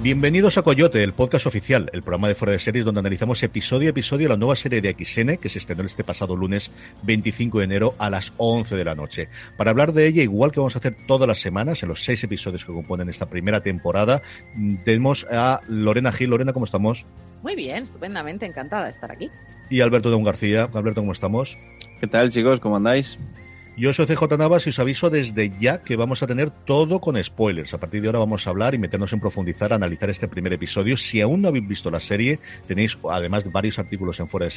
Bienvenidos a Coyote, el podcast oficial, el programa de fuera de series donde analizamos episodio a episodio la nueva serie de XN que se estrenó este pasado lunes 25 de enero a las 11 de la noche. Para hablar de ella, igual que vamos a hacer todas las semanas, en los seis episodios que componen esta primera temporada, tenemos a Lorena Gil. Lorena, ¿cómo estamos? Muy bien, estupendamente, encantada de estar aquí. Y Alberto Don García. Alberto, ¿cómo estamos? ¿Qué tal, chicos? ¿Cómo andáis? Yo soy CJ Navas y os aviso desde ya que vamos a tener todo con spoilers. A partir de ahora vamos a hablar y meternos en profundizar, analizar este primer episodio. Si aún no habéis visto la serie, tenéis además varios artículos en fuera.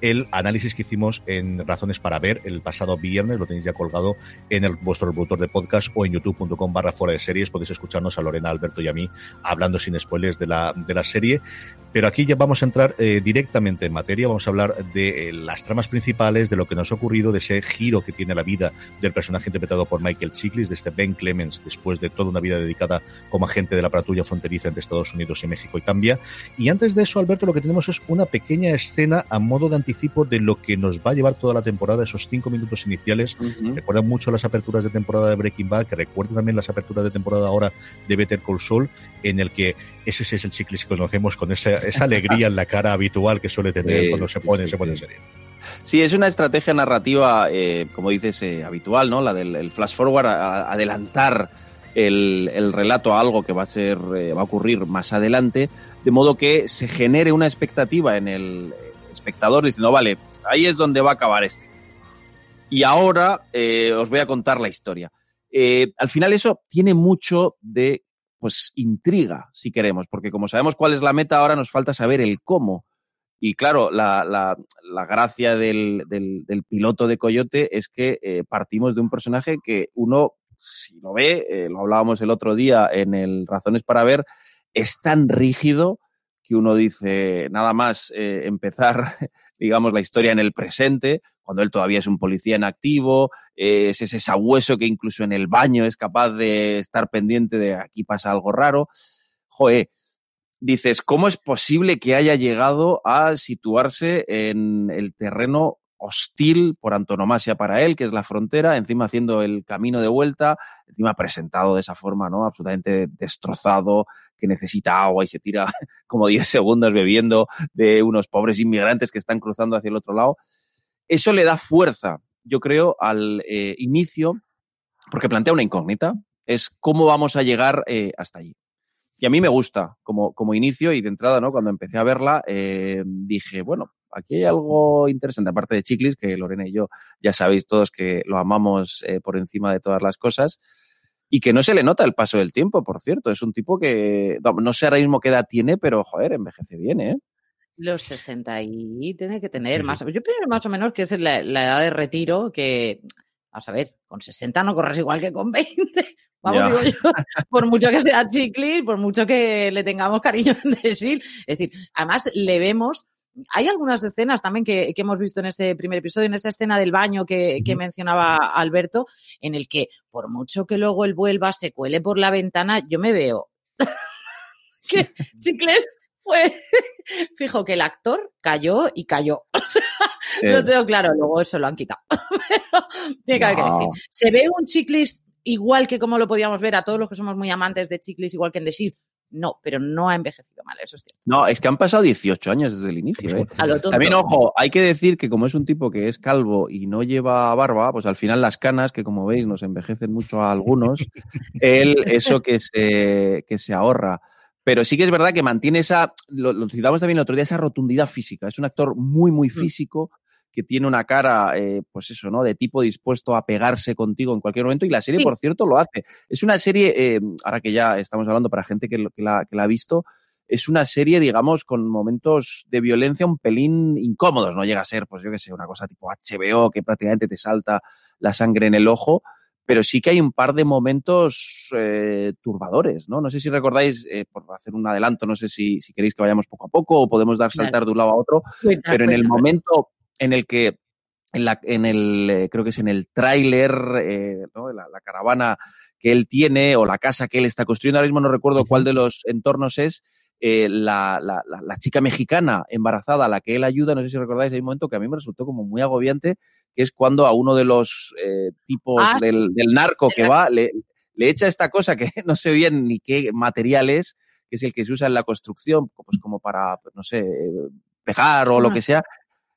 El análisis que hicimos en Razones para Ver el pasado viernes lo tenéis ya colgado en el, vuestro reproductor de podcast o en youtube.com barra fuera de series. Podéis escucharnos a Lorena, Alberto y a mí hablando sin spoilers de la, de la serie. Pero aquí ya vamos a entrar eh, directamente en materia. Vamos a hablar de eh, las tramas principales, de lo que nos ha ocurrido, de ese giro que tiene la vida del personaje interpretado por Michael Chiklis, de este Ben Clemens, después de toda una vida dedicada como agente de la patrulla fronteriza entre Estados Unidos y México y cambia. Y antes de eso, Alberto, lo que tenemos es una pequeña escena a modo de anticipo de lo que nos va a llevar toda la temporada, esos cinco minutos iniciales. Recuerdan mucho las aperturas de temporada de Breaking Bad, que recuerdan también las aperturas de temporada ahora de Better Call Saul, en el que ese es el Chiklis que conocemos con esa esa alegría en la cara habitual que suele tener cuando se pone, se pone en serie. Sí, es una estrategia narrativa, eh, como dices, eh, habitual, ¿no? La del flash forward, a, adelantar el, el, relato a algo que va a ser, eh, va a ocurrir más adelante, de modo que se genere una expectativa en el espectador diciendo, vale, ahí es donde va a acabar este. Y ahora os voy a contar la historia. al final eso tiene mucho de pues intriga, si queremos, porque como sabemos cuál es la meta, ahora nos falta saber el cómo. Y claro, la, la, la gracia del, del, piloto de Coyote es que eh, partimos de un personaje que uno, si lo ve, eh, lo hablábamos el otro día en el Razones para Ver, es tan rígido que uno dice, nada más eh, empezar, digamos, la historia en el presente, cuando él todavía es un policía en activo, es ese sabueso que incluso en el baño es capaz de estar pendiente de aquí pasa algo raro. Joe, dices, ¿cómo es posible que haya llegado a situarse en el terreno hostil por antonomasia para él, que es la frontera, encima haciendo el camino de vuelta, encima presentado de esa forma, ¿no? Absolutamente destrozado, que necesita agua y se tira como 10 segundos bebiendo de unos pobres inmigrantes que están cruzando hacia el otro lado. Eso le da fuerza, yo creo, al eh, inicio, porque plantea una incógnita, es cómo vamos a llegar eh, hasta allí. Y a mí me gusta como, como inicio y de entrada, ¿no? Cuando empecé a verla, eh, dije, bueno, aquí hay algo interesante, aparte de Chiclis, que Lorena y yo ya sabéis todos que lo amamos eh, por encima de todas las cosas, y que no se le nota el paso del tiempo, por cierto. Es un tipo que, no sé ahora mismo qué edad tiene, pero joder, envejece bien, ¿eh? Los 60 y tiene que tener más. Yo creo más o menos que es la, la, edad de retiro que, vamos a ver, con 60 no corres igual que con 20. Vamos, digo yo, por mucho que sea Chiclis, por mucho que le tengamos cariño en decir. Es decir, además le vemos hay algunas escenas también que, que, hemos visto en ese primer episodio, en esa escena del baño que, que, mencionaba Alberto, en el que por mucho que luego él vuelva, se cuele por la ventana, yo me veo que Chicles fue, fijo que el actor cayó y cayó. sí. Lo tengo claro, luego eso lo han quitado. Pero tiene que haber que decir. Se ve un Chiclis igual que como lo podíamos ver a todos los que somos muy amantes de Chiclis, igual que en decir, no, pero no ha envejecido mal, eso es cierto. No, es que han pasado 18 años desde el inicio. ¿eh? También, ojo, hay que decir que como es un tipo que es calvo y no lleva barba, pues al final las canas, que como veis nos envejecen mucho a algunos, él eso que se, que se ahorra. Pero sí que es verdad que mantiene esa, lo, lo citamos también el otro día, esa rotundidad física. Es un actor muy, muy físico, que tiene una cara, eh, pues eso, ¿no? De tipo dispuesto a pegarse contigo en cualquier momento. Y la serie, sí. por cierto, lo hace. Es una serie, eh, ahora que ya estamos hablando para gente que, que, la, que la ha visto, es una serie, digamos, con momentos de violencia un pelín incómodos. No llega a ser, pues yo que sé, una cosa tipo HBO que prácticamente te salta la sangre en el ojo. pero sí que hay un par de momentos eh, turbadores, ¿no? No sé si recordáis, eh, por hacer un adelanto, no sé si, si, queréis que vayamos poco a poco o podemos dar saltar de un lado a otro, pero en el momento en el que en, la, en el, eh, creo que es en el tráiler, eh, ¿no? la, la, caravana que él tiene o la casa que él está construyendo, ahora mismo no recuerdo cuál de los entornos es, eh, la, la, la, chica mexicana embarazada a la que él ayuda, no sé si recordáis, hay un momento que a mí me resultó como muy agobiante, que es cuando a uno de los eh, tipos ah, del, del, narco que va, le, le, echa esta cosa que no sé bien ni qué material es, que es el que se usa en la construcción, pues como para, pues no sé, pegar o lo que sea,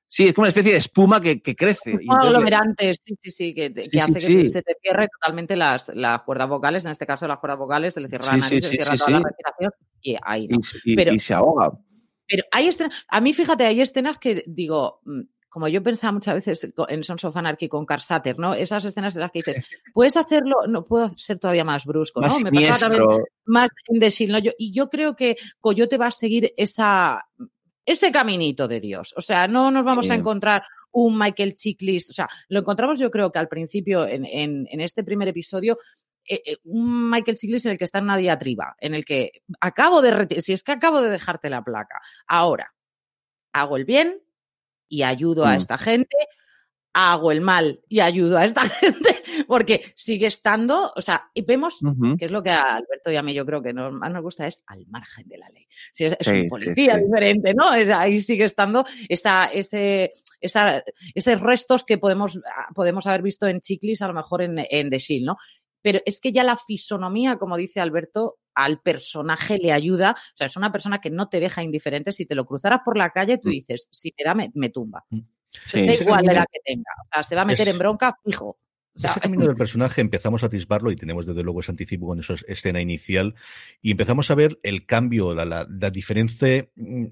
Sí, es como una especie de espuma que, que crece. Un aglomerante, sí, sí, sí, que, hace sí, que se te cierre totalmente las, las cuerdas vocales, en este caso las cuerdas vocales, se le cierra la nariz, se le cierra toda la respiración y ahí no. y, pero, y, se ahoga. Pero hay escenas, a mí fíjate, hay escenas que digo, mm, como yo pensaba muchas veces en Sons of Anarchy con Carsater, ¿no? Esas escenas en las que dices, puedes hacerlo, no puedo ser todavía más brusco, ¿no? Más Me pasaba también más in the shield, ¿no? Yo, y yo creo que Coyote va a seguir esa ese caminito de Dios. O sea, no nos vamos a encontrar un Michael Chiklis. O sea, lo encontramos yo creo que al principio, en, en, en este primer episodio, eh, eh, un Michael Chiklis en el que está en una diatriba, en el que acabo de, si es que acabo de dejarte la placa, ahora hago el bien y ayudo mm. a esta gente, hago el mal y ayudo a esta gente porque sigue estando, o sea, y vemos, uh -huh. que es lo que a Alberto y a mí yo creo que nos, más nos gusta, es al margen de la ley. Si es, sí, un policía sí, sí. diferente, ¿no? Es, ahí sigue estando esa, ese, esa, esos restos que podemos, podemos haber visto en Chiclis, a lo mejor en, en The Shield, ¿no? Pero es que ya la fisonomía, como dice Alberto, al personaje le ayuda. O sea, es una persona que no te deja indiferente. Si te lo cruzaras por la calle, tú dices, si me da, me, me tumba. Sí. Da igual la edad que tenga. O sea, se va a meter es... en bronca fijo. O sea, ese camino del personaje empezamos a atisbarlo y tenemos desde luego ese anticipo con esa escena inicial y empezamos a ver el cambio, la, la, la diferente mm,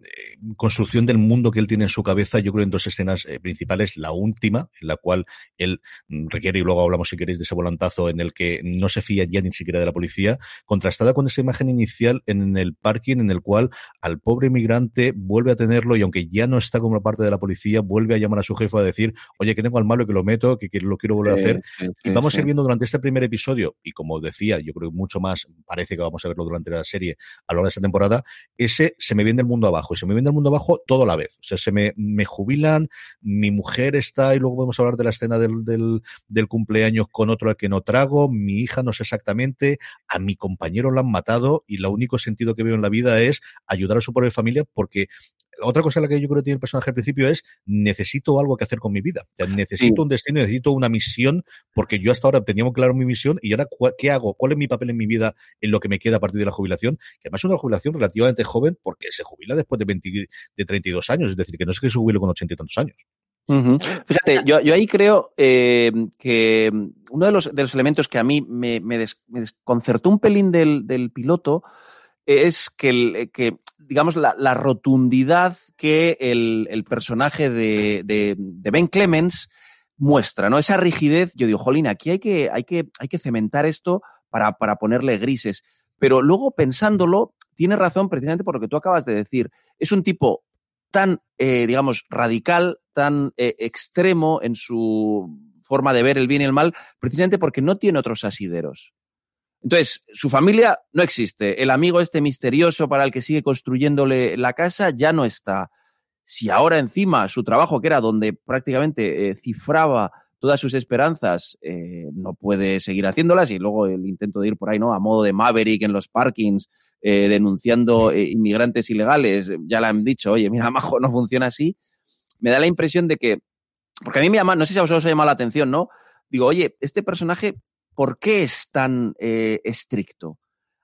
construcción del mundo que él tiene en su cabeza, yo creo en dos escenas eh, principales, la última, en la cual él mm, requiere, y luego hablamos si queréis de ese volantazo en el que no se fía ya ni siquiera de la policía, contrastada con esa imagen inicial en el parking en el cual al pobre migrante vuelve a tenerlo y aunque ya no está como parte de la policía, vuelve a llamar a su jefe a decir, oye, que tengo al malo y que lo meto, que, que lo quiero volver a hacer. Sí, y vamos a ir viendo durante este primer episodio, y como decía, yo creo que mucho más parece que vamos a verlo durante la serie a lo largo de esta temporada, ese se me viene el mundo abajo, y se me viene el mundo abajo todo a la vez. O sea, se me, me jubilan, mi mujer está, y luego podemos hablar de la escena del, del, del cumpleaños con otro al que no trago, mi hija no sé exactamente, a mi compañero lo han matado, y el único sentido que veo en la vida es ayudar a su propia familia, porque otra cosa la que yo creo que tiene el personaje al principio es necesito algo que hacer con mi vida. O sea, necesito sí. un destino, necesito una misión, porque yo hasta ahora teníamos claro mi misión y ahora ¿qué hago? ¿Cuál es mi papel en mi vida en lo que me queda a partir de la jubilación? Que además es una jubilación relativamente joven porque se jubila después de, 20, de 32 años, es decir, que no es que se jubile con 80 y tantos años. Uh -huh. Fíjate, yo, yo, ahí creo eh, que uno de los, de los, elementos que a mí me, me, des, me desconcertó un pelín del, del piloto es que, el, que digamos, la, rotundidad que el, personaje de, Ben Clemens muestra, ¿no? Esa rigidez, yo digo, jolín, aquí hay que, hay que, hay que cementar esto para, para ponerle grises. Pero luego pensándolo, tiene razón precisamente por lo que tú acabas de decir. Es un tipo tan, eh, digamos, radical, tan eh, extremo en su forma de ver el bien y el mal, precisamente porque no tiene otros asideros. Entonces, su familia no existe. El amigo este misterioso para el que sigue construyéndole la casa ya no está. Si ahora encima su trabajo, que era donde prácticamente eh, cifraba todas sus esperanzas, eh, no puede seguir haciéndolas y luego el intento de ir por ahí, ¿no? A modo de Maverick en los parkings, eh, denunciando inmigrantes ilegales, ya le han dicho, oye, mira, Majo, no funciona así. Me da la impresión de que, porque a mí me llama, no sé si a vosotros os llama la atención, ¿no? Digo, oye, este personaje ¿por qué es tan eh, estricto?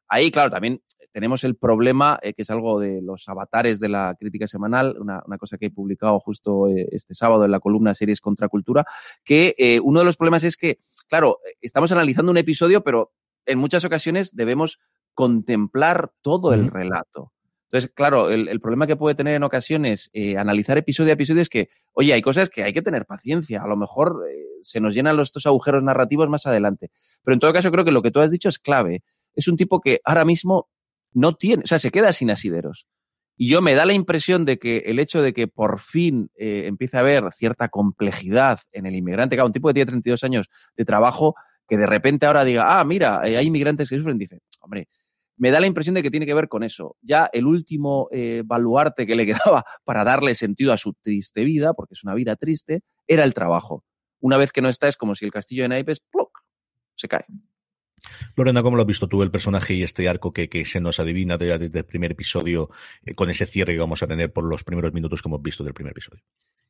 Ahí, claro, también tenemos el problema, eh, que es algo de los avatares de la crítica semanal, una, una cosa que he publicado justo eh, este sábado en la columna Series contra Cultura, que eh, uno de los problemas es que, claro, estamos analizando un episodio, pero en muchas ocasiones debemos contemplar todo el relato. Entonces, claro, el, problema que puede tener en ocasiones eh, analizar episodio a episodio es que, oye, hay cosas que hay que tener paciencia. A lo mejor eh, se nos llenan los, estos agujeros narrativos más adelante. Pero en todo caso, creo que lo que tú has dicho es clave. Es un tipo que ahora mismo no tiene, o sea, se queda sin asideros. Y yo me da la impresión de que el hecho de que por fin eh, empiece a haber cierta complejidad en el inmigrante, claro, un tipo que tiene 32 años de trabajo, que de repente ahora diga, ah, mira, hay inmigrantes que sufren, dice, hombre, me da la impresión de que tiene que ver con eso. Ya el último eh, baluarte que le quedaba para darle sentido a su triste vida, porque es una vida triste, era el trabajo. Una vez que no está, es como si el castillo de naipes, se cae. Lorena, ¿cómo lo has visto tú el personaje y este arco que, se nos adivina desde, el primer episodio, eh, con ese cierre que vamos a tener por los primeros minutos que hemos visto del primer episodio?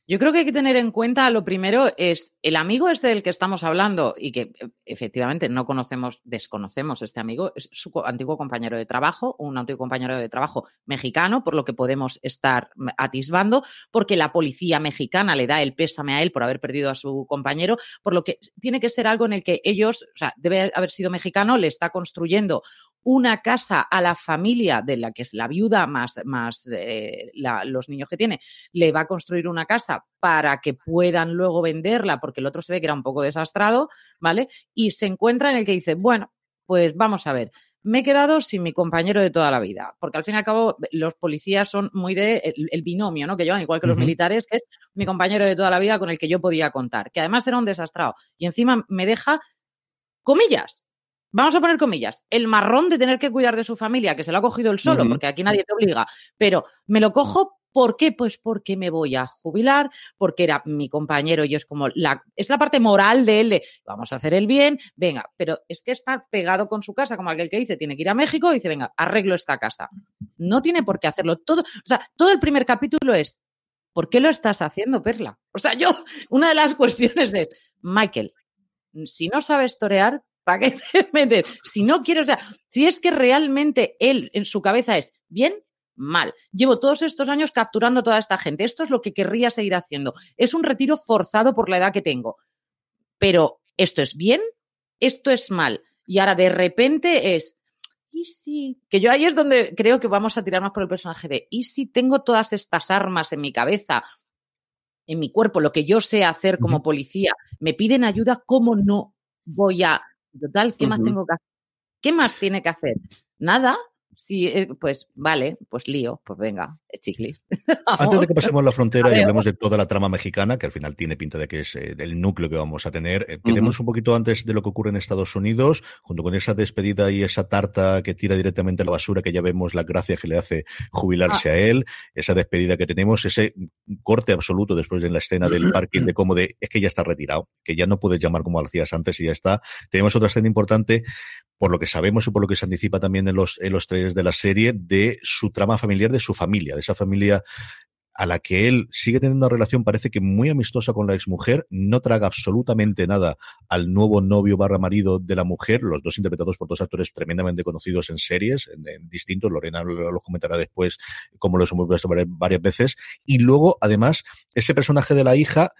Yo creo que hay que tener en cuenta, lo primero es el amigo este del que estamos hablando y que e, efectivamente no conocemos, desconocemos este amigo, es su antiguo compañero de trabajo, un antiguo compañero de trabajo mexicano, por lo que podemos estar atisbando, porque la policía mexicana le da el pésame a él por haber perdido a su compañero, por lo que tiene que ser algo en el que ellos, o sea, debe haber sido mexicano, le está construyendo una casa a la familia de la que es la viuda más, más eh, los niños que tiene, le va a construir una casa para que puedan luego venderla, porque el otro se ve que era un poco desastrado, ¿vale? Y se encuentra en el que dice, bueno, pues vamos a ver, me he quedado sin mi compañero de toda la vida, porque al fin y al cabo los policías son muy de el, binomio, ¿no? Que llevan igual que los militares, que es mi compañero de toda la vida con el que yo podía contar, que además era un desastrado y encima me deja comillas, vamos a poner comillas, el marrón de tener que cuidar de su familia, que se lo ha cogido él solo, porque aquí nadie te obliga, pero me lo cojo. ¿Por qué? Pues porque me voy a jubilar, porque era mi compañero y es como la, es la parte moral de él de vamos a hacer el bien, venga, pero es que está pegado con su casa, como aquel que dice, tiene que ir a México y dice, venga, arreglo esta casa. No tiene por qué hacerlo. Todo, o sea, todo el primer capítulo es, ¿por qué lo estás haciendo, Perla? O sea, yo, una de las cuestiones es, Michael, si no sabes torear, ¿Para qué te metes? Si no quieres, o sea, si es que realmente él en su cabeza es bien, mal. Llevo todos estos años capturando toda esta gente. Esto es lo que querría seguir haciendo. Es un retiro forzado por la edad que tengo. Pero, ¿esto es bien? ¿Esto es mal? Y ahora de repente es, ¿y si? Que yo ahí es donde creo que vamos a tirar más por el personaje de, ¿y si tengo todas estas armas en mi cabeza, en mi cuerpo, lo que yo sé hacer como policía? Me piden ayuda, ¿cómo no voy a Total, ¿qué más tengo que hacer? ¿Qué más tiene que hacer? Nada, Sí, eh, pues vale, pues lío, pues venga, chiclis. Antes de que pasemos la frontera y hablemos de toda la trama mexicana, que al final tiene pinta de que es eh, el núcleo que vamos a tener, eh, queremos un poquito antes de lo que ocurre en Estados Unidos, junto con esa despedida y esa tarta que tira directamente a la basura, que ya vemos la gracia que le hace jubilarse ah. a él, esa despedida que tenemos, ese corte absoluto después de la escena del parking de cómo de es que ya está retirado, que ya no puedes llamar como hacías antes y ya está. Tenemos otra escena importante por lo que sabemos y por lo que se anticipa también en los, en los trailers de la serie, de su trama familiar, de su familia, de esa familia a la que él sigue teniendo una relación, parece que muy amistosa con la exmujer, no traga absolutamente nada al nuevo novio barra marido de la mujer, los dos interpretados por dos actores tremendamente conocidos en series, en, distintos, Lorena los comentará después, como los hemos visto varias veces, y luego, además, ese personaje de la hija,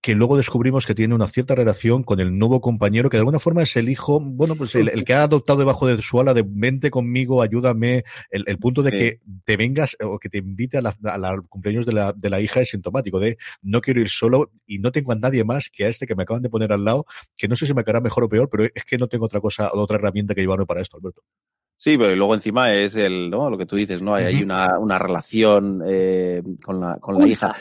que luego descubrimos que tiene una cierta relación con el nuevo compañero, que de alguna forma es el hijo, bueno, pues el, que ha adoptado debajo de su ala de vente conmigo, ayúdame, el, punto de que te vengas o que te invite a la, cumpleaños de la, de la hija es sintomático, de no quiero ir solo y no tengo a nadie más que a este que me acaban de poner al lado, que no sé si me quedará mejor o peor, pero es que no tengo otra cosa, otra herramienta que llevarme para esto, Alberto. Sí, pero luego encima es el, ¿no? Lo que tú dices, ¿no? Hay, hay una, una relación eh, con la, con la hija.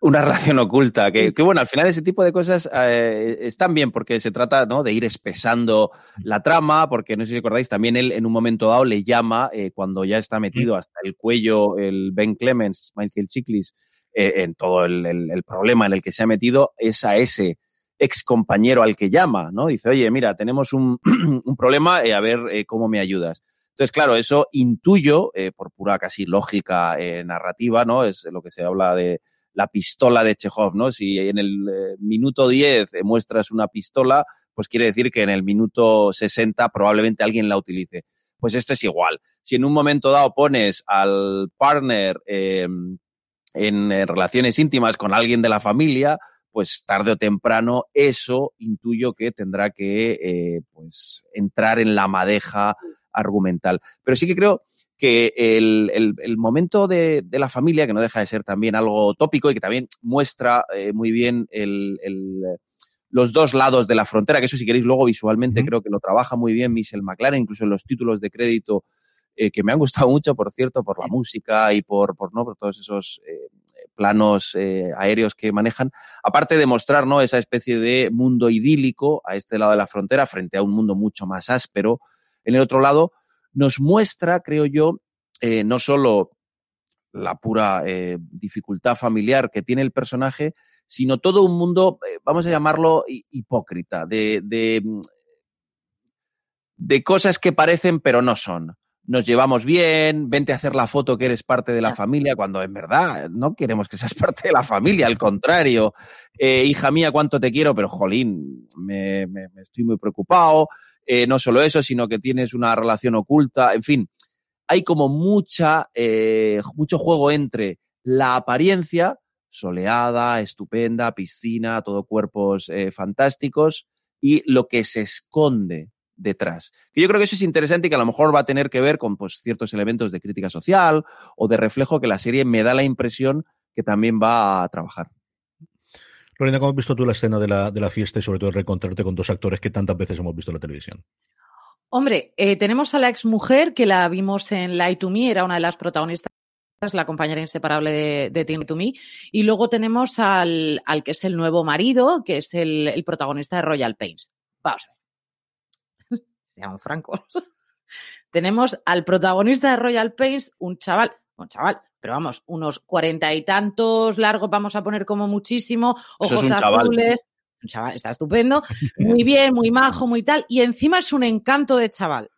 Una relación oculta, que, bueno, al final ese tipo de cosas eh, están bien porque se trata ¿no? de ir espesando la trama, porque no sé si recordáis, también él en un momento dado le llama, eh, cuando ya está metido hasta el cuello el Ben Clemens, Michael Chiklis, eh, en todo el, problema en el que se ha metido, es a ese ex compañero al que llama, ¿no? Dice, oye, mira, tenemos un, un problema, a ver cómo me ayudas. Entonces, claro, eso intuyo, por pura casi lógica narrativa, ¿no? Es lo que se habla de la pistola de Chekhov, ¿no? Si en el eh, minuto 10 muestras una pistola, pues quiere decir que en el minuto 60 probablemente alguien la utilice. Pues esto es igual. Si en un momento dado pones al partner em, en eh, relaciones íntimas con alguien de la familia, pues tarde o temprano eso intuyo que tendrá que eh, pues entrar en la madeja argumental. Pero sí que creo que el, el, momento de, de, la familia, que no deja de ser también algo tópico y que también muestra eh, muy bien el, los dos lados de la frontera, que eso si queréis luego visualmente creo que lo trabaja muy bien Michelle McLaren, incluso en los títulos de crédito eh, que me han gustado mucho, por cierto, por la música y por, por, ¿no? por todos esos eh, planos eh, aéreos que manejan, aparte de mostrar ¿no? esa especie de mundo idílico a este lado de la frontera frente a un mundo mucho más áspero en el otro lado, nos muestra, creo yo, eh, no solo la pura eh, dificultad familiar que tiene el personaje, sino todo un mundo, eh, vamos a llamarlo hipócrita, de, de, mm, de, cosas que parecen pero no son. Nos llevamos bien, vente a hacer la foto que eres parte de la familia, cuando en verdad no queremos que seas parte de la familia, al contrario. hija mía, cuánto te quiero, pero jolín, me, me, me estoy muy preocupado. No solo eso, sino que tienes una relación oculta, en fin hay como mucha, eh, mucho juego entre la apariencia, soleada, estupenda, piscina, todo cuerpos eh, fantásticos, y lo que se esconde detrás. Que yo creo que eso es interesante y que a lo mejor va a tener que ver con pues, ciertos elementos de crítica social o de reflejo que la serie me da la impresión que también va a trabajar. Lorena, ¿cómo has visto tú la escena de la, de la fiesta y sobre todo reencontrarte con dos actores que tantas veces hemos visto en la televisión? Hombre, eh, tenemos a la exmujer que la vimos en Lie to Me, era una de las protagonistas la compañera inseparable de, de Team to Me. Y luego tenemos al, al, que es el nuevo marido, que es el, el protagonista de Royal Pains. Vamos a ver. Seamos francos. tenemos al protagonista de Royal Pains, un chaval, un chaval, pero vamos, unos cuarenta y tantos largos, vamos a poner como muchísimo, ojos azules. Un chaval, está estupendo, muy bien, muy majo, muy tal, y encima es un encanto de chaval.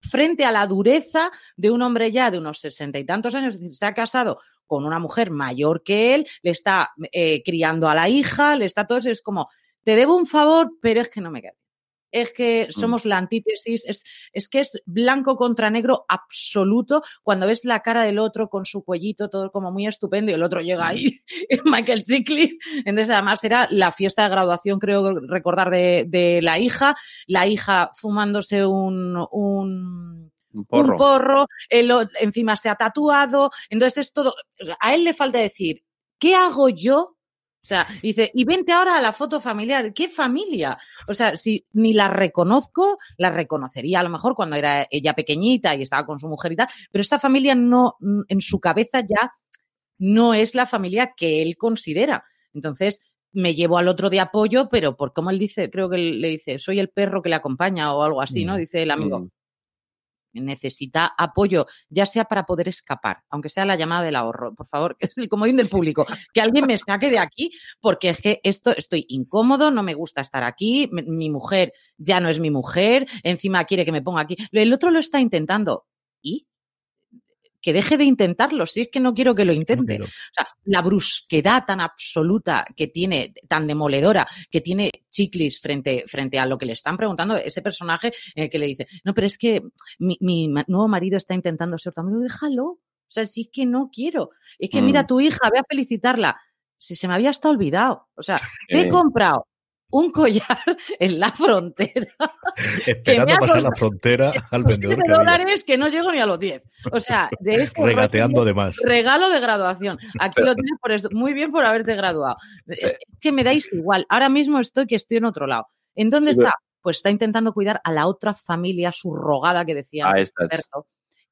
Frente a la dureza de un hombre ya de unos sesenta y tantos años, es decir, se ha casado con una mujer mayor que él, le está eh, criando a la hija, le está todo eso, es como, te debo un favor, pero es que no me queda es que mm. somos la antítesis, es, es que es blanco contra negro absoluto cuando ves la cara del otro con su cuellito, todo como muy estupendo, y el otro llega ahí, Michael Chickley. Entonces, además, era la fiesta de graduación, creo recordar, de, de la hija, la hija fumándose un, un un porro, un porro el, encima se ha tatuado, entonces es todo, a él le falta decir, ¿qué hago yo o sea, dice, y vente ahora a la foto familiar. ¿Qué familia? O sea, si ni la reconozco, la reconocería a lo mejor cuando era ella pequeñita y estaba con su mujer y tal, pero esta familia no, en su cabeza ya no es la familia que él considera. Entonces, me llevo al otro de apoyo, pero por como él dice, creo que le dice, soy el perro que le acompaña o algo así, ¿no? Mm, dice el amigo. Necesita apoyo, ya sea para poder escapar, aunque sea la llamada del ahorro, por favor, es el comodín del público, que alguien me saque de aquí, porque es que esto estoy incómodo, no me gusta estar aquí, mi mujer ya no es mi mujer, encima quiere que me ponga aquí. El otro lo está intentando. ¿Y? Que deje de intentarlo, si es que no quiero que lo intente. O sea, la brusquedad tan absoluta que tiene, tan demoledora, que tiene Chiclis frente, frente a lo que le están preguntando, ese personaje en el que le dice, no, pero es que mi, mi nuevo marido está intentando ser tu amigo, déjalo. O sea, si es que no quiero. Es que mira a mm. tu hija, ve a felicitarla. Si se me había hasta olvidado. O sea, te he comprado un collar en la frontera. Esperando pasar la frontera al vendedor. de dólares que no llego ni a los 10. O sea, de ese Regateando de más. Regalo de graduación. Aquí lo tienes por esto. Muy bien por haberte graduado. Es que me dais igual. Ahora mismo estoy que estoy en otro lado. ¿En dónde está? Pues está intentando cuidar a la otra familia subrogada que decía Alberto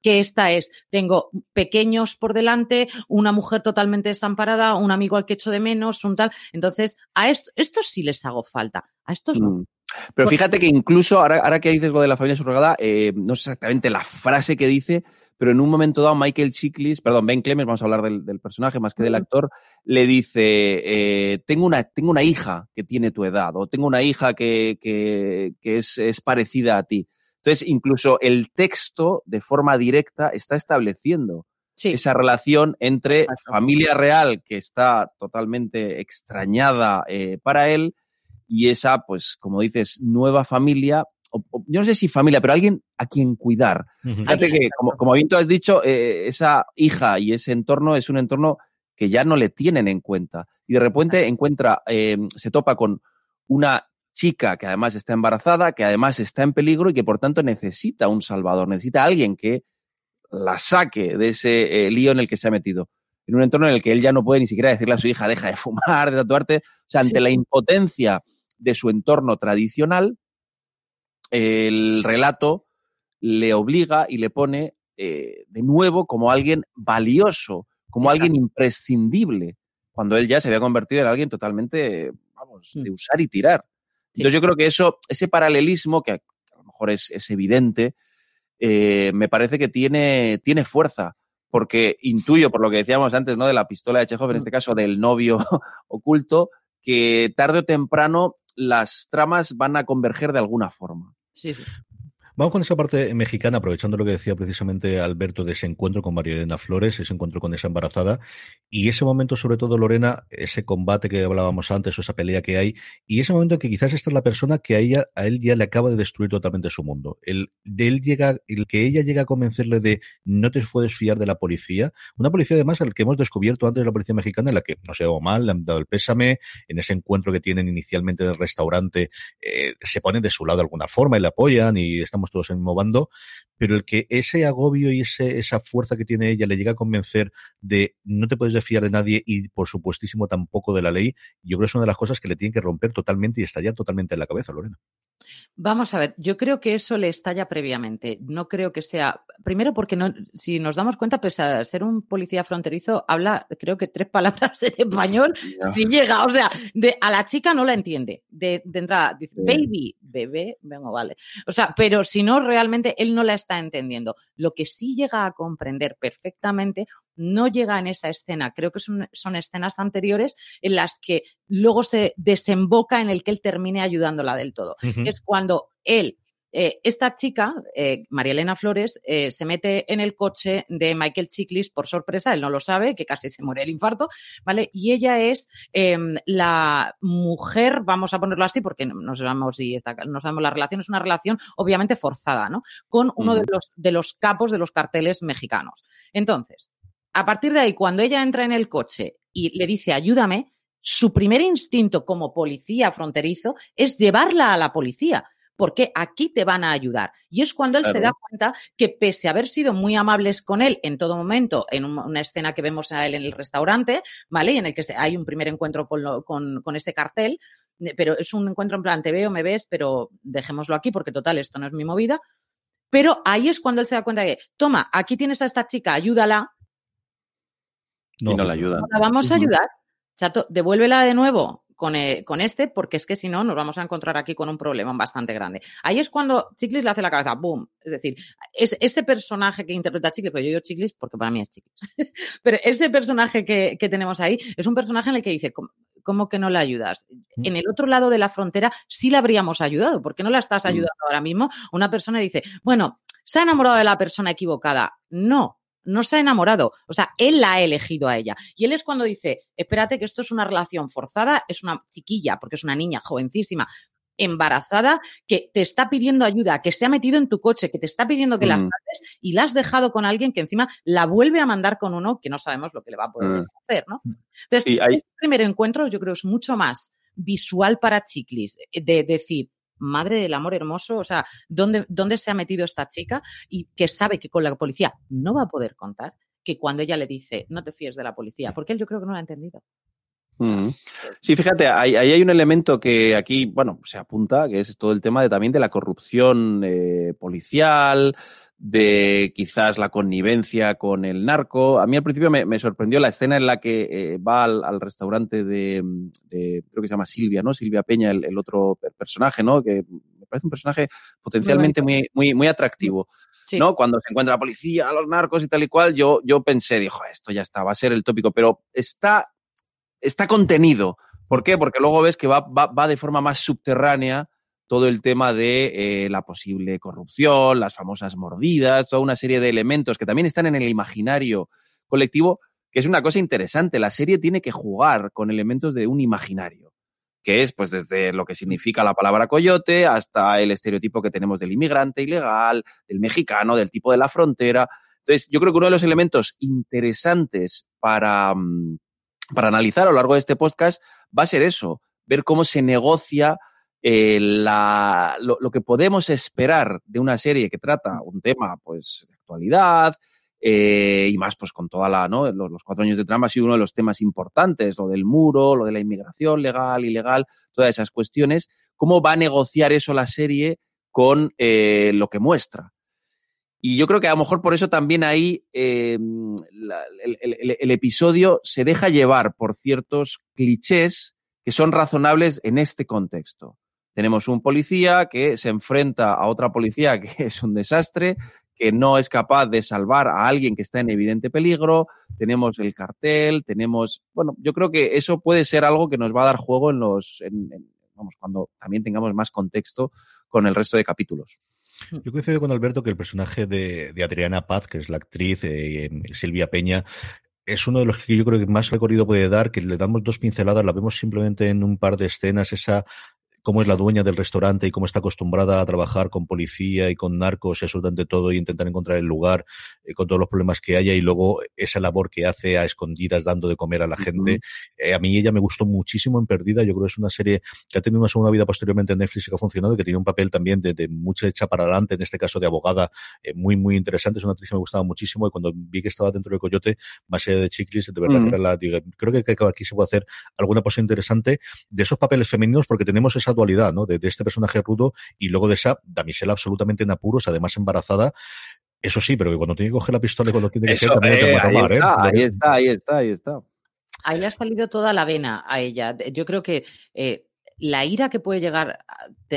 que esta es, tengo pequeños por delante, una mujer totalmente desamparada, un amigo al que echo de menos, un tal. Entonces, a esto, estos sí les hago falta, a estos no. Mm. Pero fíjate que incluso, ahora, ahora que dices lo de la familia subrogada, eh, no sé exactamente la frase que dice, pero en un momento dado Michael Chiklis, perdón, Ben Clemens, vamos a hablar del, personaje más que del actor, le dice, eh, tengo, una, tengo una hija que tiene tu edad, o tengo una hija que, que, que es, es, parecida a ti. Entonces, incluso el texto, de forma directa, está estableciendo esa relación entre familia real, que está totalmente extrañada eh, para él, y esa, pues, como dices, nueva familia, yo no sé si familia, pero alguien a quien cuidar. Fíjate que, como, como bien tú has dicho, eh, esa hija y ese entorno es un entorno que ya no le tienen en cuenta. Y de repente encuentra, eh, se topa con una chica que además está embarazada, que además está en peligro y que por tanto necesita un salvador, necesita alguien que la saque de ese eh, lío en el que se ha metido. En un entorno en el que él ya no puede ni siquiera decirle a su hija, deja de fumar, de tatuarte. O sea, ante la impotencia de su entorno tradicional, el relato le obliga y le pone eh, de nuevo como alguien valioso, como alguien imprescindible, cuando él ya se había convertido en alguien totalmente, vamos, de mm. usar y tirar. Entonces yo creo que eso, ese paralelismo, que a lo mejor es, evidente, eh, me parece que tiene, tiene fuerza porque intuyo, por lo que decíamos antes, ¿no? De la pistola de Chekhov, en este caso del novio oculto, que tarde o temprano las tramas van a converger de alguna forma. Sí, sí. Vamos con esa parte mexicana, aprovechando lo que decía precisamente Alberto de ese encuentro con María Elena Flores, ese encuentro con esa embarazada, y ese momento, sobre todo, Lorena, ese combate que hablábamos antes, o esa pelea que hay, y ese momento en que quizás esta es la persona que a ella, a él ya le acaba de destruir totalmente su mundo. El, de él llega, el que ella llega a convencerle de no te puedes fiar de la policía, una policía además al que hemos descubierto antes la policía mexicana, en la que no se va mal, le han dado el pésame, en ese encuentro que tienen inicialmente del restaurante, eh, se ponen de su lado de alguna forma y le apoyan y estamos todos en el mismo bando, pero el que ese agobio y ese, esa fuerza que tiene ella le llega a convencer de no te puedes fiar de nadie y por supuestísimo tampoco de la ley, yo creo que es una de las cosas que le tienen que romper totalmente y estallar totalmente en la cabeza, Lorena. Vamos a ver, yo creo que eso le estalla previamente. No creo que sea. Primero, porque no, si nos damos cuenta, pese a ser un policía fronterizo, habla, creo que tres palabras en español, si llega. O sea, de, a la chica no la entiende. De, entrada, dice, baby, bebé, vengo, vale. O sea, pero si no, realmente él no la está entendiendo. Lo que sí llega a comprender perfectamente no llega en esa escena. Creo que son, son, escenas anteriores en las que luego se desemboca en el que él termine ayudándola del todo. Es cuando él eh, esta chica, eh, María Elena Flores, eh, se mete en el coche de Michael Chiklis por sorpresa, él no lo sabe, que casi se muere el infarto, ¿vale? Y ella es em, la mujer, vamos a ponerlo así, porque no sabemos si está, no sabemos la relación, es una relación obviamente forzada, ¿no? Con uno de, los, de los capos de los carteles mexicanos. Entonces, a partir de ahí, cuando ella entra en el coche y le dice ayúdame, su primer instinto como policía fronterizo es llevarla a la policía, porque aquí te van a ayudar. Y es cuando él se da cuenta que pese a haber sido muy amables con él en todo momento, en una escena que vemos a él en el restaurante, ¿vale? En el que hay un primer encuentro con, con ese cartel, pero es un encuentro en plan, te veo, me ves, pero dejémoslo aquí porque total, esto no es mi movida. Pero ahí es cuando él se da cuenta de, toma, aquí tienes a esta chica, ayúdala, no, y no la ayuda. La vamos a ayudar. Chato, devuélvela de nuevo con, eh, con, este, porque es que si no, nos vamos a encontrar aquí con un problema bastante grande. Ahí es cuando Chiclis le hace la cabeza, ¡boom! Es decir, es, ese personaje que interpreta Chiclis, pero yo digo Chiclis porque para mí es Chiclis, pero ese personaje que, que, tenemos ahí es un personaje en el que dice, ¿cómo, que no la ayudas? Mm. En el otro lado de la frontera sí la habríamos ayudado, ¿por qué no la estás mm. ayudando ahora mismo? Una persona dice, bueno, se ha enamorado de la persona equivocada. No, no se ha enamorado, o sea, él la ha elegido a ella. Y él es cuando dice, espérate que esto es una relación forzada, es una chiquilla, porque es una niña jovencísima, embarazada, que te está pidiendo ayuda, que se ha metido en tu coche, que te está pidiendo que la mm. y la has dejado con alguien que encima la vuelve a mandar con uno que no sabemos lo que le va a poder mm. hacer, ¿no? Entonces, este primer encuentro yo creo es mucho más visual para Chiclis, de decir, madre del amor hermoso, o sea, ¿dónde, dónde se ha metido esta chica y que sabe que con la policía no va a poder contar, que cuando ella le dice, no te fíes de la policía, porque él yo creo que no lo ha entendido. Mm. Sí, fíjate, ahí, hay un elemento que aquí, bueno, se apunta, que es todo el tema de también de la corrupción eh, policial, de quizás la connivencia con el narco. A mí al principio me, sorprendió la escena en la que eh, va al, restaurante de, creo que se llama Silvia, ¿no? Silvia Peña, el, otro personaje, ¿no? Que me parece un personaje potencialmente muy, muy, muy atractivo. ¿no? Cuando se encuentra la policía, los narcos y tal y cual, yo, yo pensé, dijo, esto ya está, va a ser el tópico, pero está, está contenido. ¿Por qué? Porque luego ves que va, va, va de forma más subterránea todo el tema de eh, la posible corrupción, las famosas mordidas, toda una serie de elementos que también están en el imaginario colectivo, que es una cosa interesante. La serie tiene que jugar con elementos de un imaginario, que es pues desde lo que significa la palabra coyote hasta el estereotipo que tenemos del inmigrante ilegal, del mexicano, del tipo de la frontera. Entonces, yo creo que uno de los elementos interesantes para, mm, para analizar a lo largo de este podcast va a ser eso, ver cómo se negocia eh, lo, que podemos esperar de una serie que trata un tema pues de actualidad eh, y más pues con toda la no los, cuatro años de trama ha sido uno de los temas importantes lo del muro lo de la inmigración legal ilegal todas esas cuestiones. Cómo va a negociar eso la serie con eh, lo que muestra Y yo creo que a lo mejor por eso también ahí el, episodio se deja llevar por ciertos clichés que son razonables en este contexto. Tenemos un policía que se enfrenta a otra policía que es un desastre, que no es capaz de salvar a alguien que está en evidente peligro, tenemos el cartel, tenemos, bueno, yo creo que eso puede ser algo que nos va a dar juego en los, vamos, cuando también tengamos más contexto con el resto de capítulos. Yo coincido con Alberto que el personaje de, Adriana Paz, que es la actriz, eh, Silvia Peña, es uno de los que yo creo que más recorrido puede dar, que le damos dos pinceladas, la vemos simplemente en un par de escenas, esa cómo es la dueña del restaurante y cómo está acostumbrada a trabajar con policía y con narcos y absolutamente todo y intentar encontrar el lugar eh, con todos los problemas que haya y luego esa labor que hace a escondidas dando de comer a la gente. Eh, a mí ella me gustó muchísimo en Perdida. Yo creo que es una serie que ha tenido una segunda vida posteriormente en Netflix y que ha funcionado y que tiene un papel también de, mucha hecha para adelante, en este caso de abogada, eh, muy, muy interesante. Es una actriz que me gustaba muchísimo y cuando vi que estaba dentro de Coyote, más allá de Chiclis, de verdad que era la, creo que, que aquí se puede hacer alguna cosa interesante de esos papeles femeninos porque tenemos esa dualidad, ¿no? De, este personaje rudo y luego de esa damisela absolutamente en apuros, además embarazada. Eso sí, pero que cuando tiene que coger la pistola y cuando tiene que ser, también eh, ahí, está, ¿eh? ahí está, ahí está, ahí está. Ahí le ha salido toda la vena a ella. Yo creo que eh, la ira que puede llegar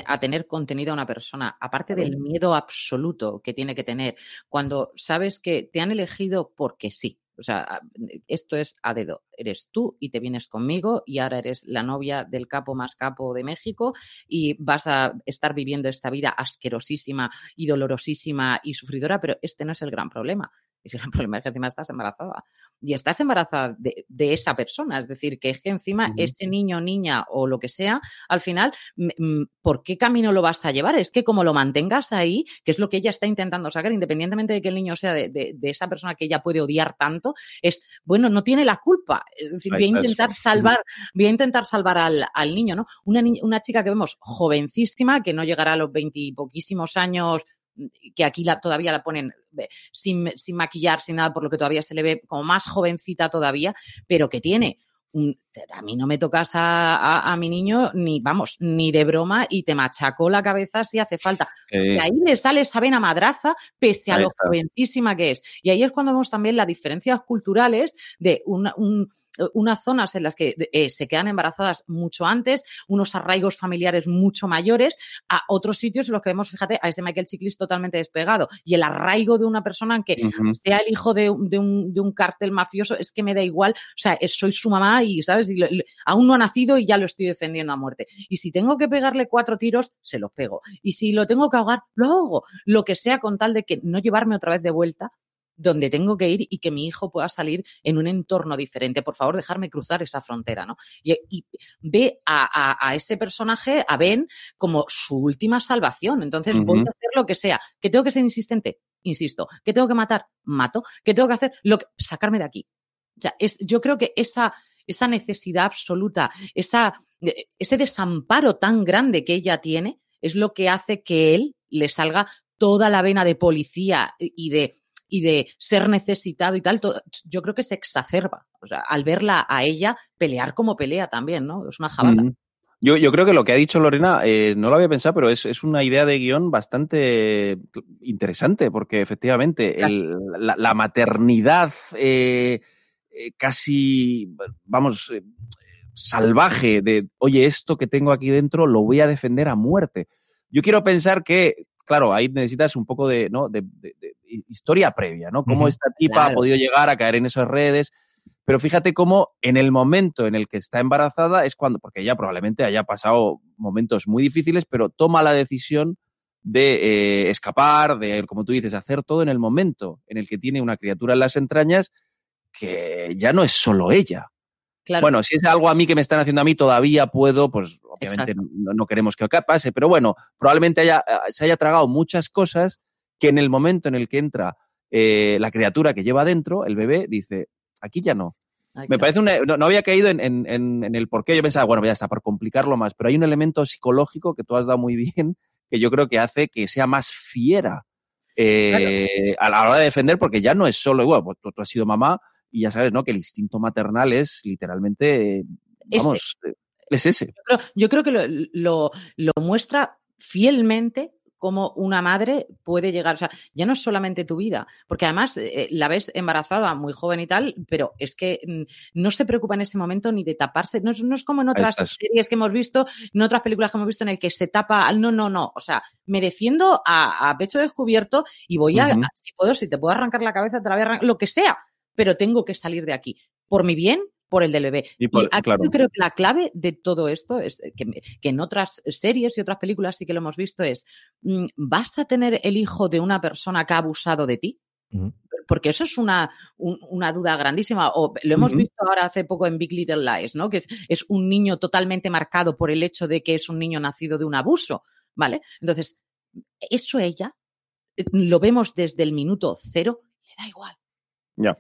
a, tener contenido a una persona, aparte del miedo absoluto que tiene que tener, cuando sabes que te han elegido porque sí, o sea, esto es a dedo. Eres tú y te vienes conmigo y ahora eres la novia del capo más capo de México y vas a estar viviendo esta vida asquerosísima y dolorosísima y sufridora, pero este no es el gran problema. Es el gran problema es que encima estás embarazada y estás embarazada de, esa persona. Es decir, que es que encima ese niño, niña o lo que sea, al final, ¿por qué camino lo vas a llevar? Es que como lo mantengas ahí, que es lo que ella está intentando sacar, independientemente de que el niño sea de, esa persona que ella puede odiar tanto, es, bueno, no tiene la culpa. Es decir, voy a intentar salvar, voy a intentar salvar al, niño, ¿no? Una, una chica que vemos jovencísima, que no llegará a los veintipoquísimos años, que aquí la, todavía la ponen sin, sin maquillar, sin nada, por lo que todavía se le ve como más jovencita todavía, pero que tiene a mí no me tocas a, mi niño ni, vamos, ni de broma y te machaco la cabeza si hace falta. Y ahí le sale esa vena madraza pese a lo jovencísima que es. Y ahí es cuando vemos también las diferencias culturales de un unas zonas en las que eh, se quedan embarazadas mucho antes, unos arraigos familiares mucho mayores, a otros sitios en los que vemos, fíjate, a ese Michael Chiklis totalmente despegado. Y el arraigo de una persona en que sea el hijo de, un, de, un, cartel mafioso, es que me da igual, o sea, soy su mamá y, ¿sabes? Aún no ha nacido y ya lo estoy defendiendo a muerte. Y si tengo que pegarle cuatro tiros, se los pego. Y si lo tengo que ahogar, lo hago. Lo que sea con tal de que no llevarme otra vez de vuelta donde tengo que ir y que mi hijo pueda salir en un entorno diferente. Por favor, dejarme cruzar esa frontera, ¿no? Y, ve a, ese personaje, a Ben, como su última salvación. Entonces, voy a hacer lo que sea. ¿Que tengo que ser insistente? Insisto. ¿Que tengo que matar? Mato. ¿Que tengo que hacer? Lo que, sacarme de aquí. O sea, es, yo creo que esa, esa necesidad absoluta, esa, eh, ese desamparo tan grande que ella tiene, es lo que hace que él le salga toda la vena de policía y de y de ser necesitado y tal, yo creo que se exacerba. O sea, al verla a ella pelear como pelea también, ¿no? Es una jabata. Yo, yo, creo que lo que ha dicho Lorena, eh, no lo había pensado, pero es, es, una idea de guion bastante interesante, porque efectivamente la, maternidad eh, eh, casi, vamos, salvaje de, oye, esto que tengo aquí dentro lo voy a defender a muerte. Yo quiero pensar que claro, ahí necesitas un poco de, ¿no? de, historia previa, ¿no? Cómo esta tipa ha podido llegar a caer en esas redes. Pero fíjate cómo en el momento en el que está embarazada es cuando, porque ella probablemente haya pasado momentos muy difíciles, pero toma la decisión de eh, escapar, de, como tú dices, hacer todo en el momento en el que tiene una criatura en las entrañas que ya no es solo ella. Bueno, si es algo a mí que me están haciendo a mí, todavía puedo, pues obviamente no, queremos que pase, pero bueno, probablemente haya, eh, se haya tragado muchas cosas que en el momento en el que entra eh, la criatura que lleva adentro, el bebé, dice, aquí ya no. me parece una, no, había caído en, en, en, el por qué. Yo pensaba, bueno, ya está, por complicarlo más, pero hay un elemento psicológico que tú has dado muy bien, que yo creo que hace que sea más fiera eh, a la hora de defender, porque ya no es solo, igual, pues, tú, has sido mamá, y ya sabes, ¿no? Que el instinto maternal es literalmente, vamos, ese. es ese. Yo creo, que lo, lo, muestra fielmente cómo una madre puede llegar, o sea, ya no es solamente tu vida, porque además eh, la ves embarazada, muy joven y tal, pero es que mm, no se preocupa en ese momento ni de taparse, no es, como en otras series que hemos visto, en otras películas que hemos visto en el que se tapa, no, no, no, o sea, me defiendo a, pecho descubierto y voy a, si puedo, si te puedo arrancar la cabeza, te la voy a arrancar, lo que sea, pero tengo que salir de aquí, por mi bien por el del bebé. Y, aquí yo creo que la clave de todo esto es que, en otras series y otras películas sí que lo hemos visto es, mm, ¿vas a tener el hijo de una persona que ha abusado de ti? Porque eso es una, una, duda grandísima. O lo hemos visto ahora hace poco en Big Little Lies, ¿no? Que es, es, un niño totalmente marcado por el hecho de que es un niño nacido de un abuso, ¿vale? Entonces, eso ella eh, lo vemos desde el minuto cero, le da igual. Ya.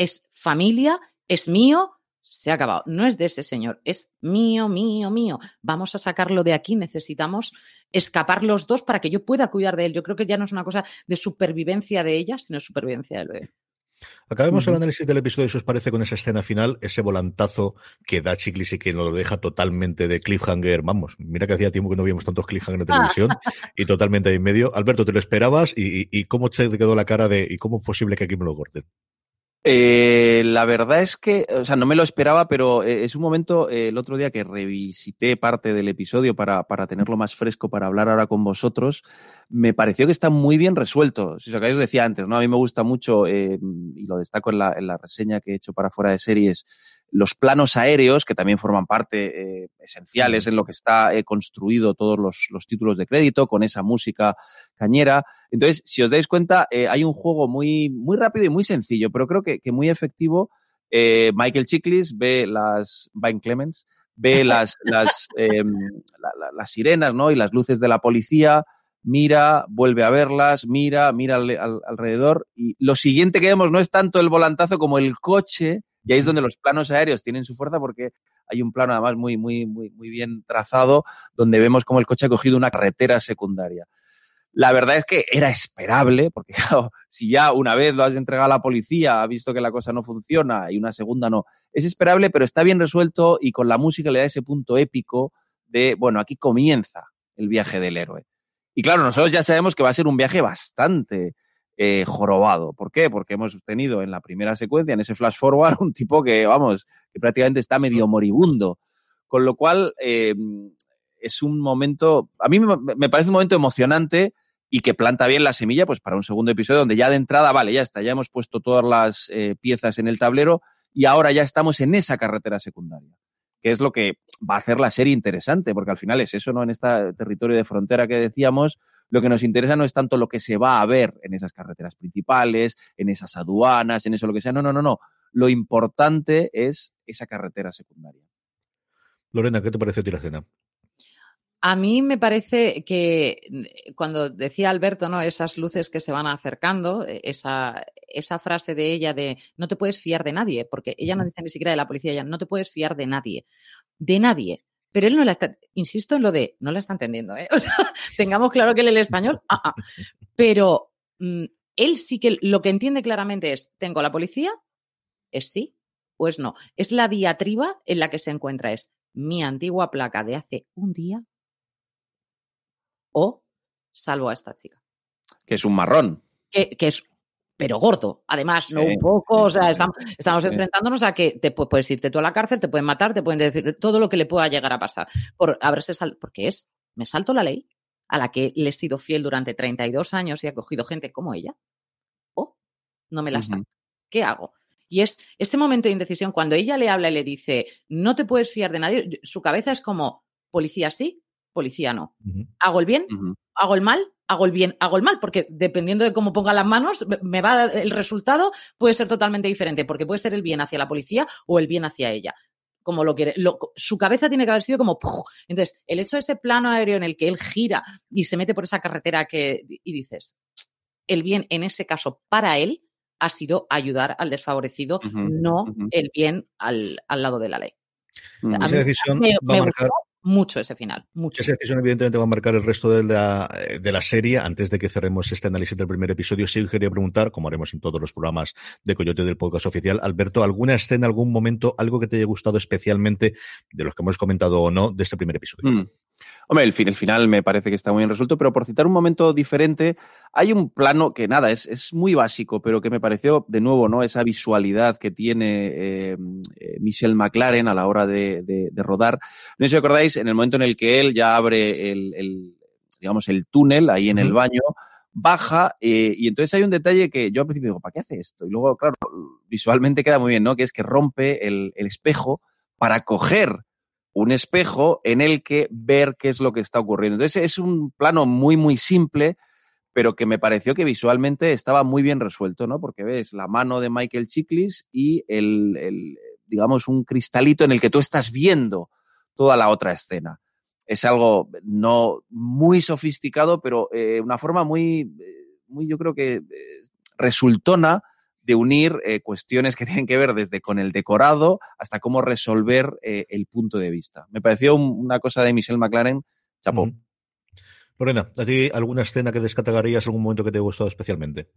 Es familia, es mío, se ha acabado. No es de ese señor, es mío, mío, mío. Vamos a sacarlo de aquí. Necesitamos escapar los dos para que yo pueda cuidar de él. Yo creo que ya no es una cosa de supervivencia de ella, sino supervivencia del bebé. Acabemos el análisis del episodio, si os parece, con esa escena final, ese volantazo que da Chiclis y que nos lo deja totalmente de cliffhanger. Vamos, mira que hacía tiempo que no veíamos tantos cliffhanger en televisión y totalmente ahí en medio. Alberto, ¿te lo esperabas? ¿Y, y cómo te quedó la cara de y cómo es posible que aquí me lo corten? Eh, la verdad es que, o sea, no me lo esperaba, pero eh, es un momento, eh, el otro día que revisité parte del episodio para, para, tenerlo más fresco para hablar ahora con vosotros, me pareció que está muy bien resuelto. Si os decía antes, ¿no? A mí me gusta mucho, y lo destaco en la, en la reseña que he hecho para fuera de series, los planos aéreos, que también forman parte eh, esenciales en lo que está eh, construido todos los, los, títulos de crédito, con esa música cañera. Entonces, si os dais cuenta, eh, hay un juego muy, muy rápido y muy sencillo, pero creo que, que muy efectivo. Michael Chiklis ve las, Vine Clemens, ve las, las, em, las sirenas, ¿no? Y las luces de la policía, mira, vuelve a verlas, mira, mira alrededor. Y lo siguiente que vemos no es tanto el volantazo como el coche y ahí es donde los planos aéreos tienen su fuerza porque hay un plano además muy, muy, muy, muy bien trazado donde vemos cómo el coche ha cogido una carretera secundaria. La verdad es que era esperable, porque si ya una vez lo has entregado a la policía, ha visto que la cosa no funciona y una segunda no, es esperable, pero está bien resuelto y con la música le da ese punto épico de, bueno, aquí comienza el viaje del héroe. Y claro, nosotros ya sabemos que va a ser un viaje bastante eh, jorobado. ¿Por qué? Porque hemos tenido en la primera secuencia, en ese flash forward, un tipo que, vamos, que prácticamente está medio moribundo. Con lo cual, eh, es un momento, a mí me parece un momento emocionante y que planta bien la semilla pues para un segundo episodio donde ya de entrada, vale, ya está, ya hemos puesto todas las eh, piezas en el tablero y ahora ya estamos en esa carretera secundaria, que es lo que va a hacer la serie interesante, porque al final es eso, ¿no? En este territorio de frontera que decíamos, lo que nos interesa no es tanto lo que se va a ver en esas carreteras principales, en esas aduanas, en eso lo que sea. No, no, no, no. Lo importante es esa carretera secundaria. Lorena, ¿qué te parece a la cena? A mí me parece que mm, cuando decía Alberto, ¿no? Esas luces que se van acercando, e, esa, esa frase de ella de no te puedes fiar de nadie, porque ella no dice ni siquiera de la policía, ella no te puedes fiar de nadie. De nadie. Pero él no la está, insisto en lo de, no la está entendiendo, ¿eh? tengamos claro que él el español, ah, ah. pero mm, él sí que lo que entiende claramente es, tengo la policía, es sí o es no. Es la diatriba en la que se encuentra, es mi antigua placa de hace un día o salvo a esta chica. Que es un marrón. Que, que es pero gordo. Además, no un poco, o sea, estamos, enfrentándonos a que te puedes irte tú a la cárcel, te pueden matar, te pueden decir todo lo que le pueda llegar a pasar. Por haberse sal porque es, me salto la ley a la que le he sido fiel durante 32 años y ha cogido gente como ella. O no me la salto. ¿Qué hago? Y es ese momento de indecisión, cuando ella le habla y le dice, no te puedes fiar de nadie, su cabeza es como, policía sí, policía no. ¿Hago el bien? ¿Hago el mal? Hago el bien, hago el mal, porque dependiendo de cómo ponga las manos, me va el resultado puede ser totalmente diferente, porque puede ser el bien hacia la policía o el bien hacia ella. Como lo quiere. su cabeza tiene que haber sido como. Entonces, el hecho de ese plano aéreo en el que él gira y se mete por esa carretera que. y dices, el bien en ese caso para él ha sido ayudar al desfavorecido, no el bien al, lado de la ley. Esa decisión va a marcar mucho ese final. Mucho. Esa decisión, evidentemente, va a marcar el resto de la, de la serie. Antes de que cerremos este análisis del primer episodio, sí quería preguntar, como haremos en todos los programas de Coyote del podcast oficial, Alberto, ¿alguna escena, algún momento, algo que te haya gustado especialmente, de los que hemos comentado o no, de este primer episodio? Mm. Hombre, el, el, final me parece que está muy bien resuelto, pero por citar un momento diferente, hay un plano que nada, es, es muy básico, pero que me pareció de nuevo, ¿no? Esa visualidad que tiene eh, eh Michelle McLaren a la hora de, de, de, rodar. No sé si acordáis, en el momento en el que él ya abre el, el digamos, el túnel ahí en el baño, baja eh, y entonces hay un detalle que yo al principio digo, ¿para qué hace esto? Y luego, claro, visualmente queda muy bien, ¿no? Que es que rompe el, el espejo para coger un espejo en el que ver qué es lo que está ocurriendo. Entonces es un plano muy, muy simple, pero que me pareció que visualmente estaba muy bien resuelto, ¿no? Porque ves la mano de Michael Chiklis y el, el, digamos, un cristalito en el que tú estás viendo toda la otra escena. Es algo no muy sofisticado, pero eh, una forma muy, muy, yo creo que eh, resultona de unir eh, cuestiones que tienen que ver desde con el decorado hasta cómo resolver eh, el punto de vista. Me pareció un, una cosa de Michelle McLaren, chapó. Mm. Lorena, ¿a ti alguna escena que descatagarías, algún momento que te ha gustado especialmente?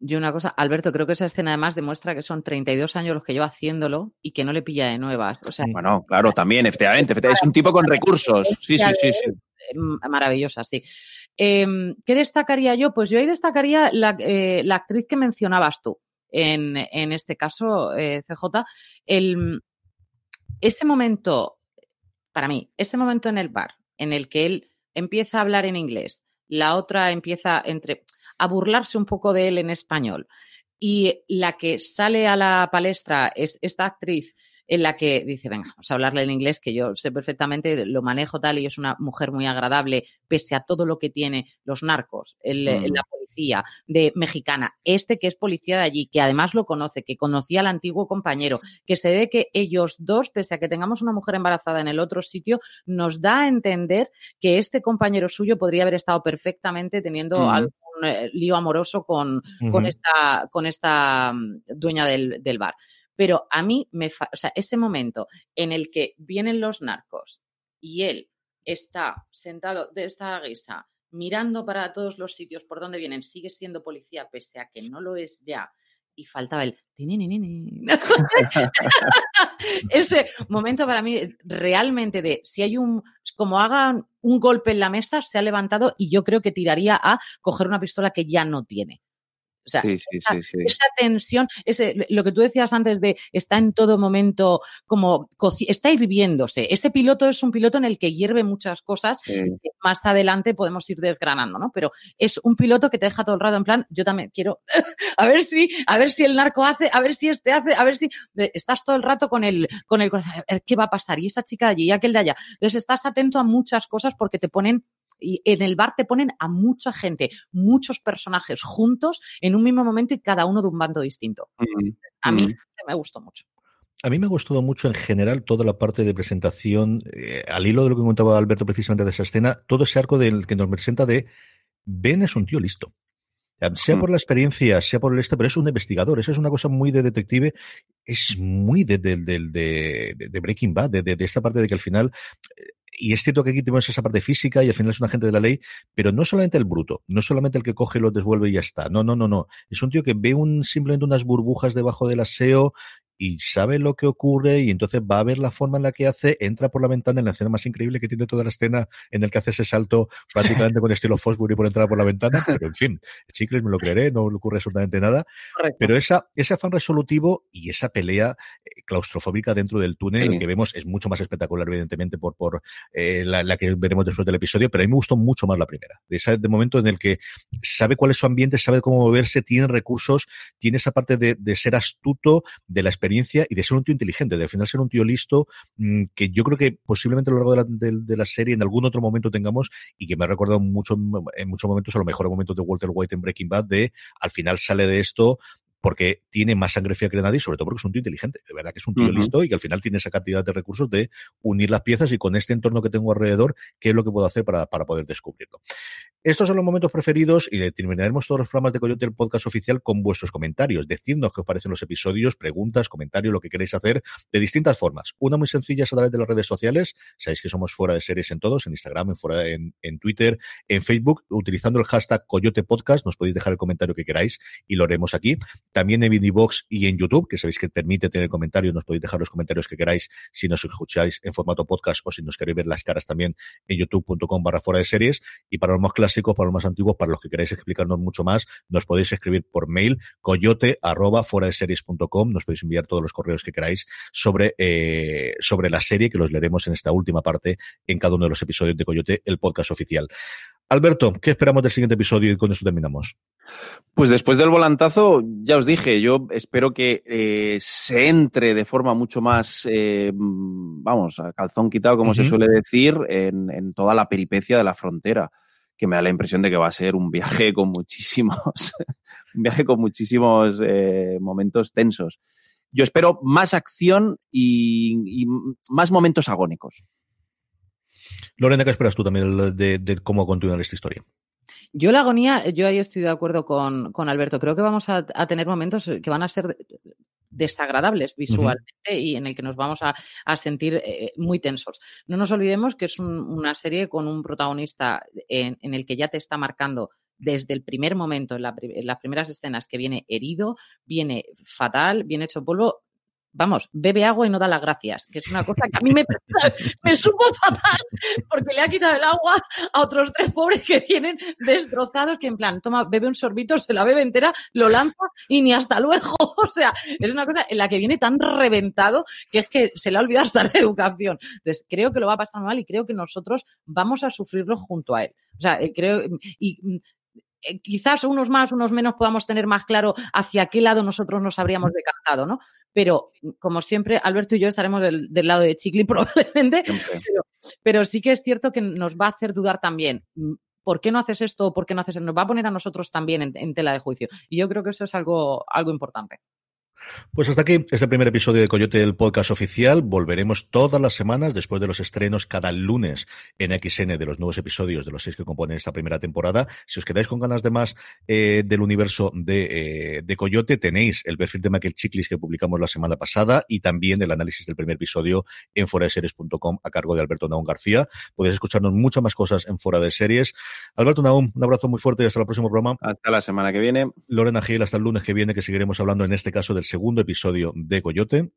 Yo una cosa, Alberto, creo que esa escena además demuestra que son 32 años los que lleva haciéndolo y que no le pilla de nuevas. O sea, bueno, claro, también, efectivamente, es un tipo con recursos. Sí, sí, sí, sí. Maravillosa, sí. Eh, ¿Qué destacaría yo? Pues yo ahí destacaría la, eh, la actriz que mencionabas tú en, este caso, eh, CJ, ese momento, para mí, ese momento en el bar, en el que él empieza a hablar en inglés, la otra empieza a burlarse un poco de él en español, y la que sale a la palestra es esta actriz en la que dice, venga, vamos a hablarle en inglés, que yo sé perfectamente, lo manejo tal y es una mujer muy agradable, pese a todo lo que tiene los narcos, el, mm. la policía de mexicana, este que es policía de allí, que además lo conoce, que conocía al antiguo compañero, que se ve que ellos dos, pese a que tengamos una mujer embarazada en el otro sitio, nos da a entender que este compañero suyo podría haber estado perfectamente teniendo mm. algún eh, lío amoroso con, uh -huh. con, esta, con esta mm, dueña del, del bar pero a mí me, o sea, ese momento en el que vienen los narcos y él está sentado de esta guisa mirando para todos los sitios por donde vienen, sigue siendo policía pese a que no lo es ya y faltaba el ese momento para mí realmente de si hay un como hagan un golpe en la mesa se ha levantado y yo creo que tiraría a coger una pistola que ya no tiene sea, sí, sí, esa, sí, esa, tensión, ese, lo que tú decías antes de está en todo momento como está hirviéndose. Ese piloto es un piloto en el que hierve muchas cosas. Más adelante podemos ir desgranando, ¿no? Pero es un piloto que te deja todo el rato en plan, yo también quiero a ver si, a ver si el narco hace, a ver si este hace, a ver si estás todo el rato con el, con el corazón, ¿qué va a pasar? Y esa chica de allí y aquel de allá. Entonces estás atento a muchas cosas porque te ponen y en el bar te ponen a mucha gente, muchos personajes juntos en un mismo momento y cada uno de un bando distinto. Mm. A mí mm. me gustó mucho. A mí me ha gustado mucho en general toda la parte de presentación, eh, al hilo de lo que contaba Alberto precisamente de esa escena, todo ese arco del que nos presenta de Ben es un tío listo. Sea por la experiencia, sea por el este, pero es un investigador. Eso es una cosa muy de detective. Es muy de, de, de, de Breaking Bad, de, esta parte de que al final y es cierto que aquí tenemos esa parte física y al final es un agente de la ley, pero no solamente el bruto, no solamente el que coge, lo devuelve y ya está. No, no, no, no. Es un tío que ve un, simplemente unas burbujas debajo del aseo y sabe lo que ocurre y entonces va a ver la forma en la que hace, entra por la ventana en la escena más increíble que tiene toda la escena en el que hace ese salto prácticamente con estilo Fosbury por entrar por la ventana, pero en fin, chicles me lo creeré, no le ocurre absolutamente nada. Correcto. Pero esa, ese afán resolutivo y esa pelea eh, claustrofóbica dentro del túnel, sí. que vemos es mucho más espectacular, evidentemente, por, por eh, la, la, que veremos después del episodio, pero a mí me gustó mucho más la primera. De ese de momento en el que sabe cuál es su ambiente, sabe cómo moverse, tiene recursos, tiene esa parte de, de ser astuto, de la experiencia y de ser un tío inteligente, de al final ser un tío listo, mmm, que yo creo que posiblemente a lo largo de la, de, de la, serie en algún otro momento tengamos y que me ha recordado mucho en muchos momentos a lo mejor momentos de Walter White en Breaking Bad de al final sale de esto porque tiene más sangre fría que nadie y sobre todo porque es un tío inteligente, de verdad que es un tío uh -huh. listo y que al final tiene esa cantidad de recursos de unir las piezas y con este entorno que tengo alrededor, qué es lo que puedo hacer para, para poder descubrirlo. Estos son los momentos preferidos y terminaremos todos los programas de Coyote, el podcast oficial, con vuestros comentarios. Decidnos qué os parecen los episodios, preguntas, comentarios, lo que queréis hacer de distintas formas. Una muy sencilla es a través de las redes sociales. Sabéis que somos fuera de series en todos, en Instagram, en, fuera, en, en Twitter, en Facebook, utilizando el hashtag Coyote Podcast. Nos podéis dejar el comentario que queráis y lo haremos aquí. También en Vidivox y en YouTube, que sabéis que permite tener comentarios, nos podéis dejar los comentarios que queráis si nos escucháis en formato podcast o si nos queréis ver las caras también en youtube.com barra fuera de series. Y para los más clásicos, para los más antiguos, para los que queráis explicarnos mucho más, nos podéis escribir por mail coyote arroba fuera de series.com, nos podéis enviar todos los correos que queráis sobre, eh, sobre la serie que los leeremos en esta última parte en cada uno de los episodios de Coyote, el podcast oficial. Alberto, ¿qué esperamos del siguiente episodio y con esto terminamos? Pues después del volantazo, ya os dije, yo espero que eh, se entre de forma mucho más, eh, vamos, a calzón quitado, como se suele decir, en, toda la peripecia de la frontera, que me da la impresión de que va a ser un viaje con muchísimos, un viaje con muchísimos eh, momentos tensos. Yo espero más acción y más momentos agónicos. Lorena, ¿qué esperas tú también de, cómo continuar esta historia? Yo la agonía, yo ahí estoy de acuerdo con, Alberto. Creo que vamos a, tener momentos que van a ser desagradables visualmente y en el que nos vamos a, sentir eh, muy tensos. No nos olvidemos que es una serie con un protagonista en, el que ya te está marcando desde el primer momento, en, en, las primeras escenas, que viene herido, viene fatal, viene hecho polvo vamos, bebe agua y no da las gracias, que es una cosa que a mí me, me supo fatal, porque le ha quitado el agua a otros tres pobres que vienen destrozados, que en plan, toma, bebe un sorbito, se la bebe entera, lo lanza y ni hasta luego. O sea, es una cosa en la que viene tan reventado que es que se le ha olvidado hasta la educación. Entonces, creo que lo va a pasar mal y creo que nosotros vamos a sufrirlo junto a él. O sea, eh, creo, y eh, quizás unos más, unos menos podamos tener más claro hacia qué lado nosotros nos habríamos decantado, ¿no? Pero, como siempre, Alberto y yo estaremos del, lado de Chicli probablemente, pero, sí que es cierto que nos va a hacer dudar también. Mm, ¿Por qué no haces esto por qué no haces esto? Nos va a poner a nosotros también en, en tela de juicio. Y yo creo que eso es algo, algo importante. Pues hasta aquí este primer episodio de Coyote del podcast oficial. Volveremos todas las semanas después de los estrenos cada lunes en XN de los nuevos episodios de los seis que componen esta primera temporada. Si os quedáis con ganas de más eh, del universo de, eh, Coyote, tenéis el perfil de Michael Chiklis que publicamos la semana pasada y también el análisis del primer episodio en foradeseries.com a cargo de Alberto Naum García. Podéis escucharnos muchas más cosas en Fora de Series. Alberto Naum, un abrazo muy fuerte y hasta el próximo programa. Hasta la semana que viene. Lorena Gil, hasta el lunes que viene que seguiremos hablando en este caso del segundo episodio de Coyote.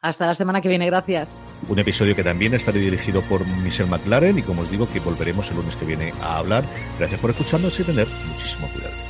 Hasta la semana que viene, gracias. Un episodio que también estará dirigido por Michelle McLaren y como os digo que volveremos el lunes que viene a hablar. Gracias por escucharnos y tener muchísimo cuidado.